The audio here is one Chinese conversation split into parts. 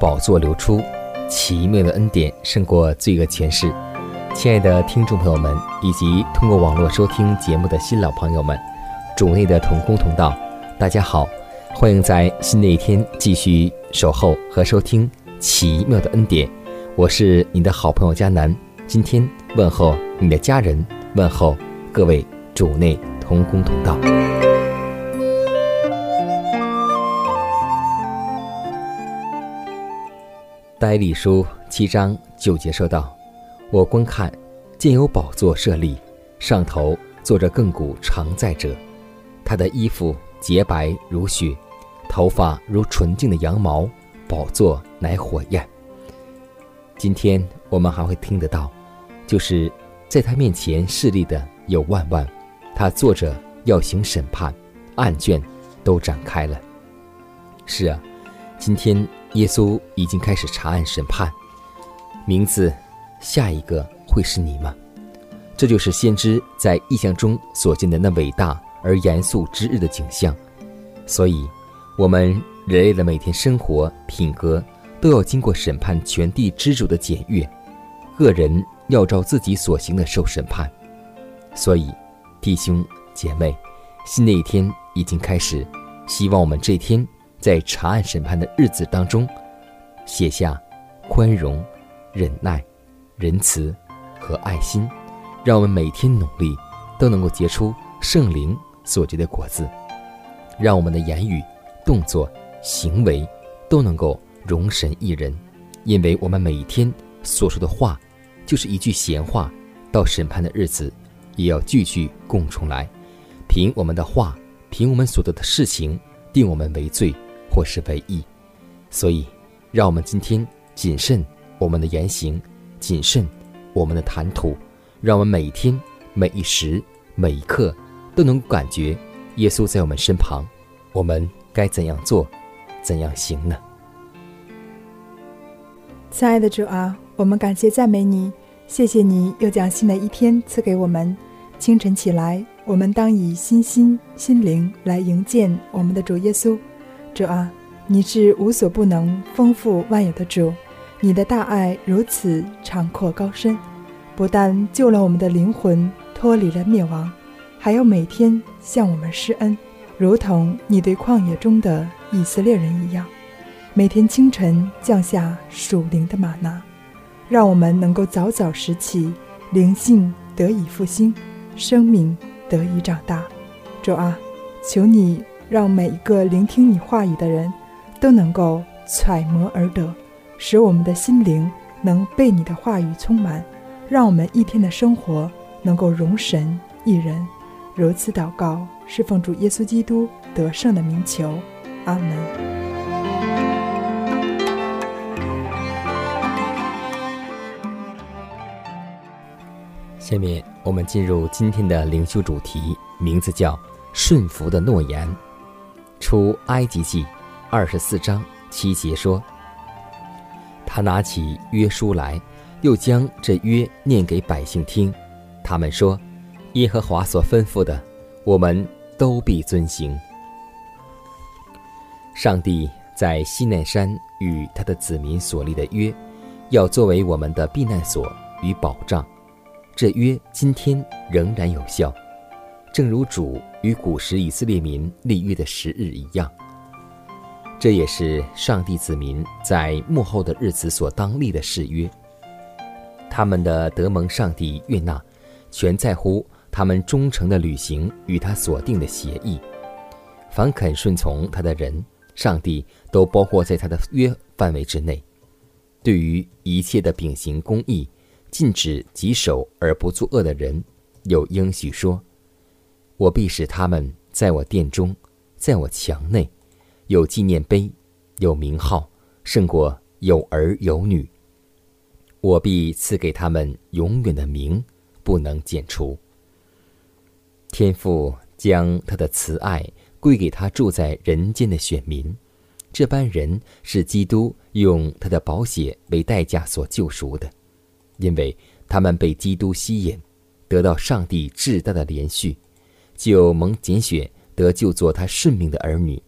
宝座流出，奇妙的恩典胜过罪恶权势。亲爱的听众朋友们，以及通过网络收听节目的新老朋友们，主内的同工同道，大家好，欢迎在新的一天继续守候和收听奇妙的恩典。我是你的好朋友佳南，今天问候你的家人，问候各位主内同工同道。呆礼书七章九节说道：“我观看，见有宝座设立，上头坐着亘古常在者。他的衣服洁白如雪，头发如纯净的羊毛，宝座乃火焰。今天我们还会听得到，就是在他面前势立的有万万，他坐着要行审判，案卷都展开了。是啊，今天。”耶稣已经开始查案审判，名字，下一个会是你吗？这就是先知在意象中所见的那伟大而严肃之日的景象。所以，我们人类的每天生活品格都要经过审判全地之主的检阅，个人要照自己所行的受审判。所以，弟兄姐妹，新的一天已经开始，希望我们这天。在查案审判的日子当中，写下宽容、忍耐、仁慈和爱心，让我们每天努力都能够结出圣灵所结的果子，让我们的言语、动作、行为都能够容神一人，因为我们每一天所说的话，就是一句闲话，到审判的日子，也要句句供出来，凭我们的话，凭我们所得的事情，定我们为罪。或是为义，所以，让我们今天谨慎我们的言行，谨慎我们的谈吐，让我们每一天、每一时、每一刻都能感觉耶稣在我们身旁。我们该怎样做，怎样行呢？亲爱的主啊，我们感谢赞美你，谢谢你又将新的一天赐给我们。清晨起来，我们当以心心、心灵来迎接我们的主耶稣。主啊，你是无所不能、丰富万有的主，你的大爱如此长阔高深，不但救了我们的灵魂脱离了灭亡，还要每天向我们施恩，如同你对旷野中的以色列人一样，每天清晨降下属灵的玛纳，让我们能够早早拾起，灵性得以复兴，生命得以长大。主啊，求你。让每一个聆听你话语的人，都能够揣摩而得，使我们的心灵能被你的话语充满，让我们一天的生活能够容神一人。如此祷告，是奉主耶稣基督得胜的名求，阿门。下面我们进入今天的灵修主题，名字叫“顺服的诺言”。出埃及记二十四章七节说：“他拿起约书来，又将这约念给百姓听。他们说：耶和华所吩咐的，我们都必遵行。”上帝在西奈山与他的子民所立的约，要作为我们的避难所与保障。这约今天仍然有效，正如主与古时以色列民立约的时日一样。这也是上帝子民在幕后的日子所当立的誓约。他们的德蒙上帝悦纳，全在乎他们忠诚的履行与他所定的协议。凡肯顺从他的人，上帝都包括在他的约范围之内。对于一切的秉行公义。禁止己手而不作恶的人，有应许说：“我必使他们在我殿中，在我墙内，有纪念碑，有名号，胜过有儿有女。我必赐给他们永远的名，不能剪除。天父将他的慈爱归给他住在人间的选民，这般人是基督用他的宝血为代价所救赎的。”因为他们被基督吸引，得到上帝至大的连续，就蒙拣选得救做他顺命的儿女。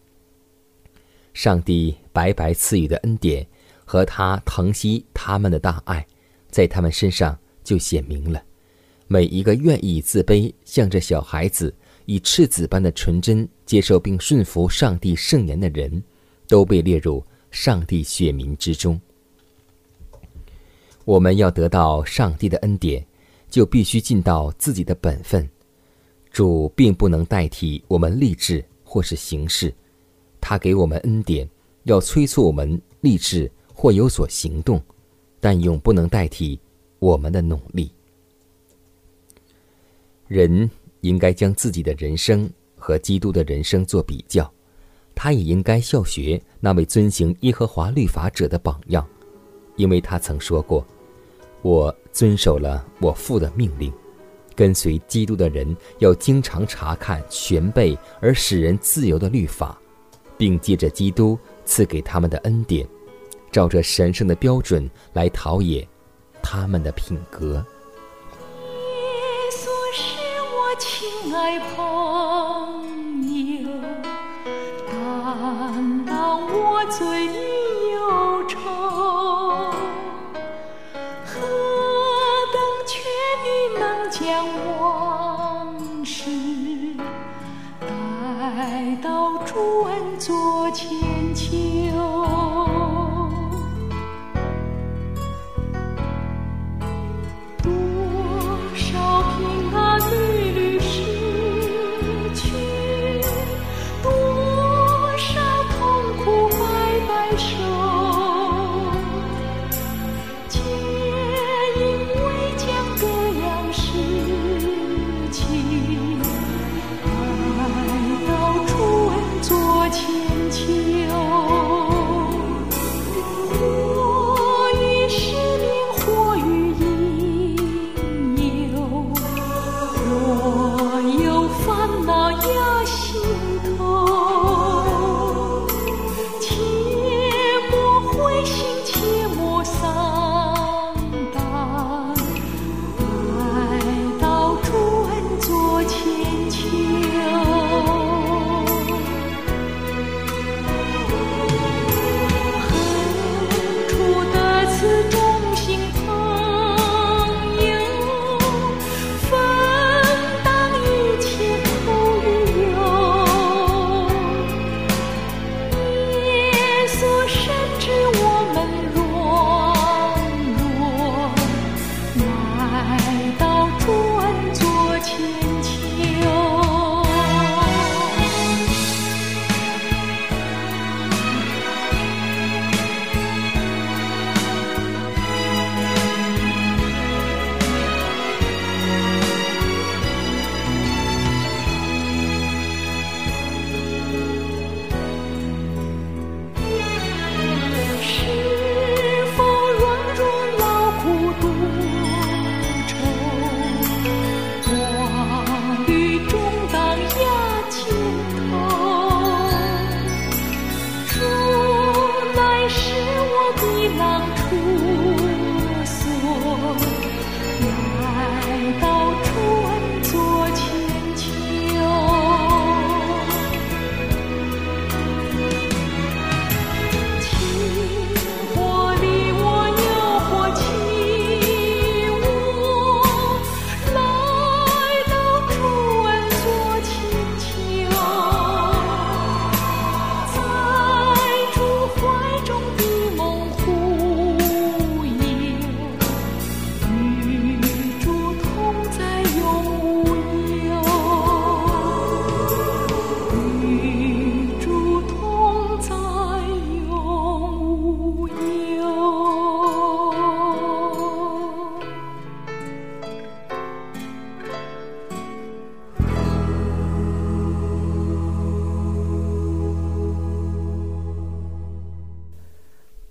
上帝白白赐予的恩典和他疼惜他们的大爱，在他们身上就显明了。每一个愿意自卑，向着小孩子以赤子般的纯真接受并顺服上帝圣言的人，都被列入上帝选民之中。我们要得到上帝的恩典，就必须尽到自己的本分。主并不能代替我们立志或是行事，他给我们恩典，要催促我们立志或有所行动，但永不能代替我们的努力。人应该将自己的人生和基督的人生做比较，他也应该效学那位遵行耶和华律法者的榜样，因为他曾说过。我遵守了我父的命令，跟随基督的人要经常查看全备而使人自由的律法，并借着基督赐给他们的恩典，照着神圣的标准来陶冶他们的品格。耶稣是我亲爱朋友，担当我罪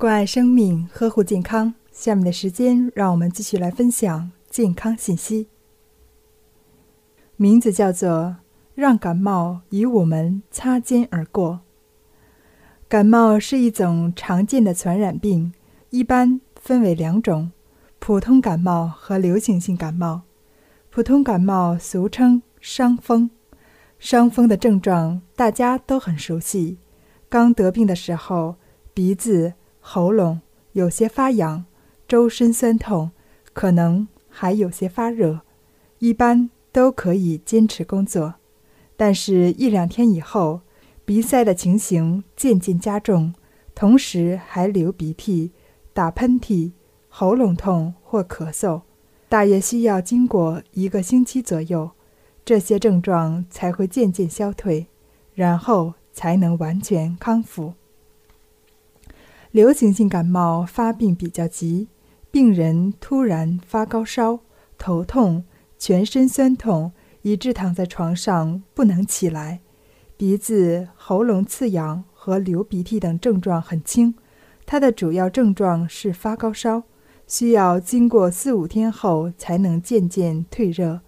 关爱生命，呵护健康。下面的时间，让我们继续来分享健康信息。名字叫做“让感冒与我们擦肩而过”。感冒是一种常见的传染病，一般分为两种：普通感冒和流行性感冒。普通感冒俗称伤风，伤风的症状大家都很熟悉。刚得病的时候，鼻子。喉咙有些发痒，周身酸痛，可能还有些发热，一般都可以坚持工作。但是，一两天以后，鼻塞的情形渐渐加重，同时还流鼻涕、打喷嚏、喉咙痛或咳嗽，大约需要经过一个星期左右，这些症状才会渐渐消退，然后才能完全康复。流行性感冒发病比较急，病人突然发高烧、头痛、全身酸痛，以致躺在床上不能起来；鼻子、喉咙刺痒和流鼻涕等症状很轻。它的主要症状是发高烧，需要经过四五天后才能渐渐退热。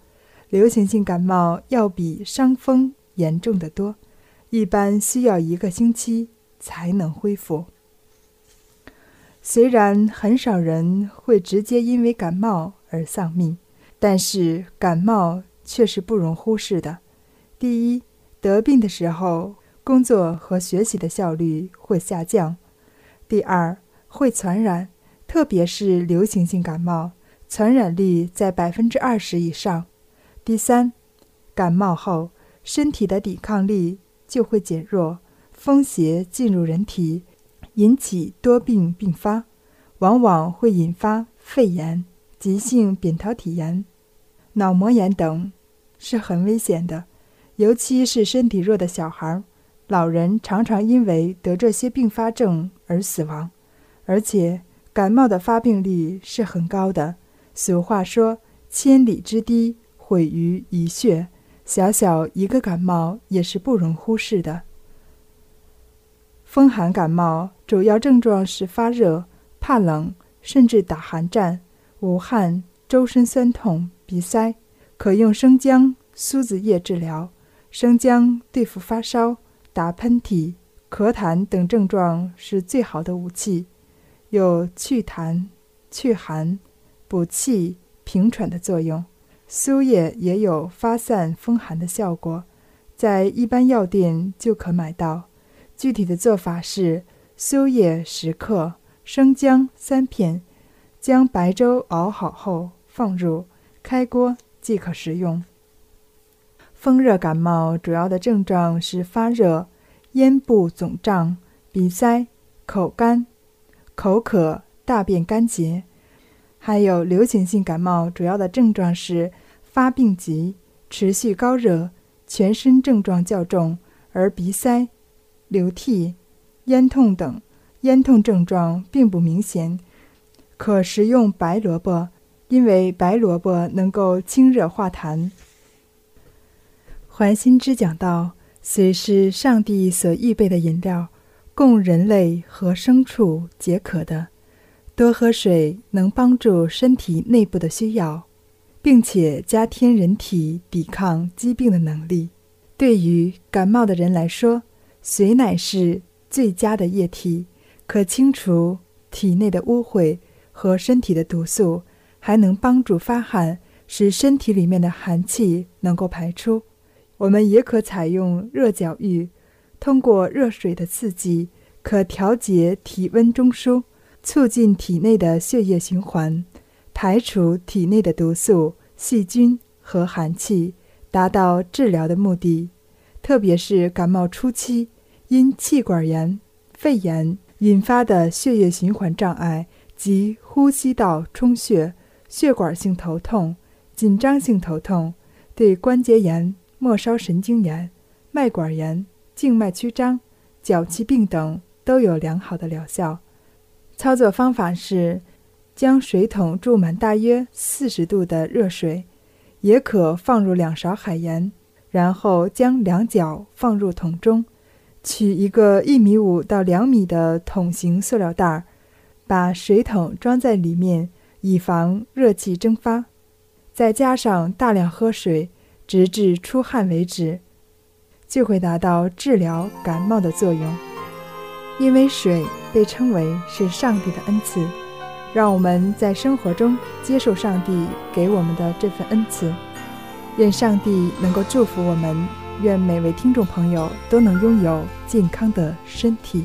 流行性感冒要比伤风严重的多，一般需要一个星期才能恢复。虽然很少人会直接因为感冒而丧命，但是感冒却是不容忽视的。第一，得病的时候，工作和学习的效率会下降；第二，会传染，特别是流行性感冒，传染率在百分之二十以上；第三，感冒后身体的抵抗力就会减弱，风邪进入人体。引起多病并发，往往会引发肺炎、急性扁桃体炎、脑膜炎等，是很危险的。尤其是身体弱的小孩、老人，常常因为得这些并发症而死亡。而且感冒的发病率是很高的。俗话说：“千里之堤，毁于一穴。”小小一个感冒也是不容忽视的。风寒感冒主要症状是发热、怕冷，甚至打寒战、无汗、周身酸痛、鼻塞，可用生姜、苏子叶治疗。生姜对付发烧、打喷嚏、咳痰等症状是最好的武器，有祛痰、祛寒、补气、平喘的作用。苏叶也有发散风寒的效果，在一般药店就可买到。具体的做法是：苏叶十克，生姜三片，将白粥熬好后放入，开锅即可食用。风热感冒主要的症状是发热、咽部肿胀、鼻塞、口干、口渴、大便干结；还有流行性感冒主要的症状是发病急、持续高热、全身症状较重，而鼻塞。流涕、咽痛等，咽痛症状并不明显，可食用白萝卜，因为白萝卜能够清热化痰。怀心之讲到，水是上帝所预备的饮料，供人类和牲畜解渴的。多喝水能帮助身体内部的需要，并且加添人体抵抗疾病的能力。对于感冒的人来说，水乃是最佳的液体，可清除体内的污秽和身体的毒素，还能帮助发汗，使身体里面的寒气能够排出。我们也可采用热脚浴，通过热水的刺激，可调节体温中枢，促进体内的血液循环，排除体内的毒素、细菌和寒气，达到治疗的目的。特别是感冒初期，因气管炎、肺炎引发的血液循环障碍及呼吸道充血、血管性头痛、紧张性头痛，对关节炎、末梢神经炎、脉管炎、静脉曲张、脚气病等都有良好的疗效。操作方法是：将水桶注满大约四十度的热水，也可放入两勺海盐。然后将两脚放入桶中，取一个一米五到两米的桶形塑料袋儿，把水桶装在里面，以防热气蒸发，再加上大量喝水，直至出汗为止，就会达到治疗感冒的作用。因为水被称为是上帝的恩赐，让我们在生活中接受上帝给我们的这份恩赐。愿上帝能够祝福我们，愿每位听众朋友都能拥有健康的身体。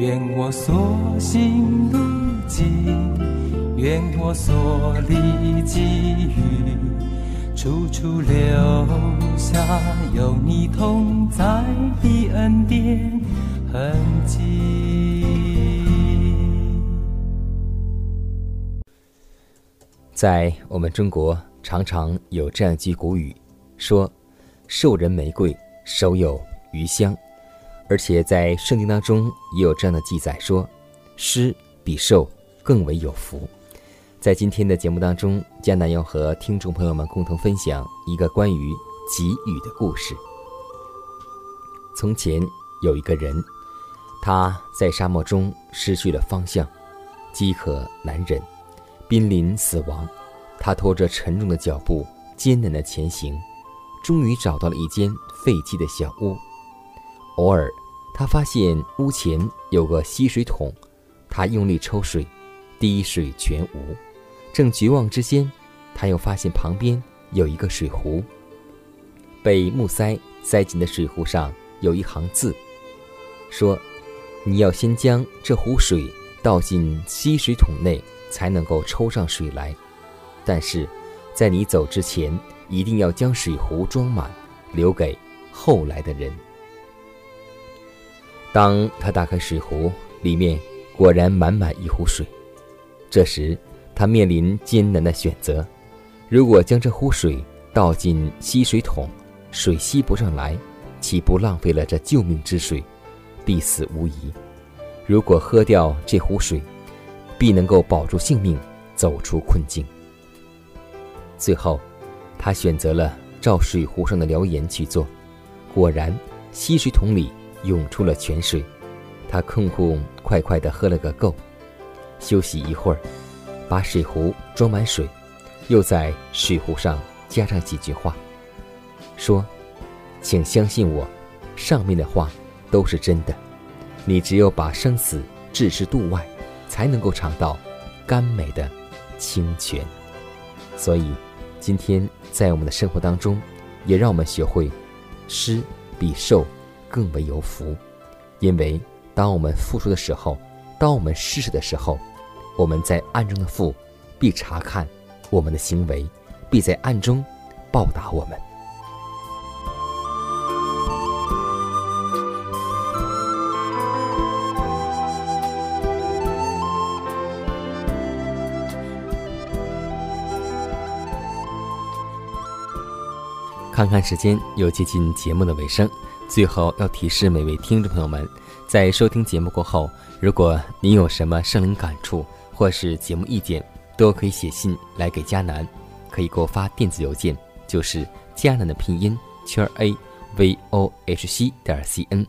愿我所行路径，愿我所立给予，处处留下有你同在的恩典痕迹。在我们中国，常常有这样一句古语，说“授人玫瑰，手有余香”，而且在圣经当中也有这样的记载说，施比受更为有福。在今天的节目当中，江南要和听众朋友们共同分享一个关于给予的故事。从前有一个人，他在沙漠中失去了方向，饥渴难忍，濒临死亡。他拖着沉重的脚步，艰难的前行，终于找到了一间废弃的小屋。偶尔，他发现屋前有个吸水桶，他用力抽水，滴水全无。正绝望之间，他又发现旁边有一个水壶，被木塞塞进的水壶上有一行字，说：“你要先将这壶水倒进吸水桶内，才能够抽上水来。但是，在你走之前，一定要将水壶装满，留给后来的人。”当他打开水壶，里面果然满满一壶水。这时，他面临艰难的选择：如果将这壶水倒进吸水桶，水吸不上来，岂不浪费了这救命之水，必死无疑；如果喝掉这壶水，必能够保住性命，走出困境。最后，他选择了照水壶上的谣言去做，果然，吸水桶里涌出了泉水。他痛痛快快地喝了个够，休息一会儿。把水壶装满水，又在水壶上加上几句话，说：“请相信我，上面的话都是真的。你只有把生死置之度外，才能够尝到甘美的清泉。所以，今天在我们的生活当中，也让我们学会施比受更为有福，因为当我们付出的时候，当我们施舍的时候。”我们在暗中的父，必查看我们的行为，必在暗中报答我们。看看时间，又接近节目的尾声，最后要提示每位听众朋友们，在收听节目过后，如果您有什么圣灵感触，或是节目意见，都可以写信来给迦南，可以给我发电子邮件，就是佳南的拼音圈 a v o h c 点 c n。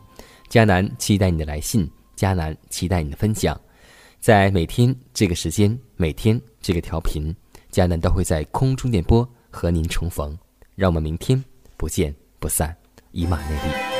佳南期待你的来信，佳南期待你的分享。在每天这个时间，每天这个调频，佳南都会在空中电波和您重逢。让我们明天不见不散，以马内利。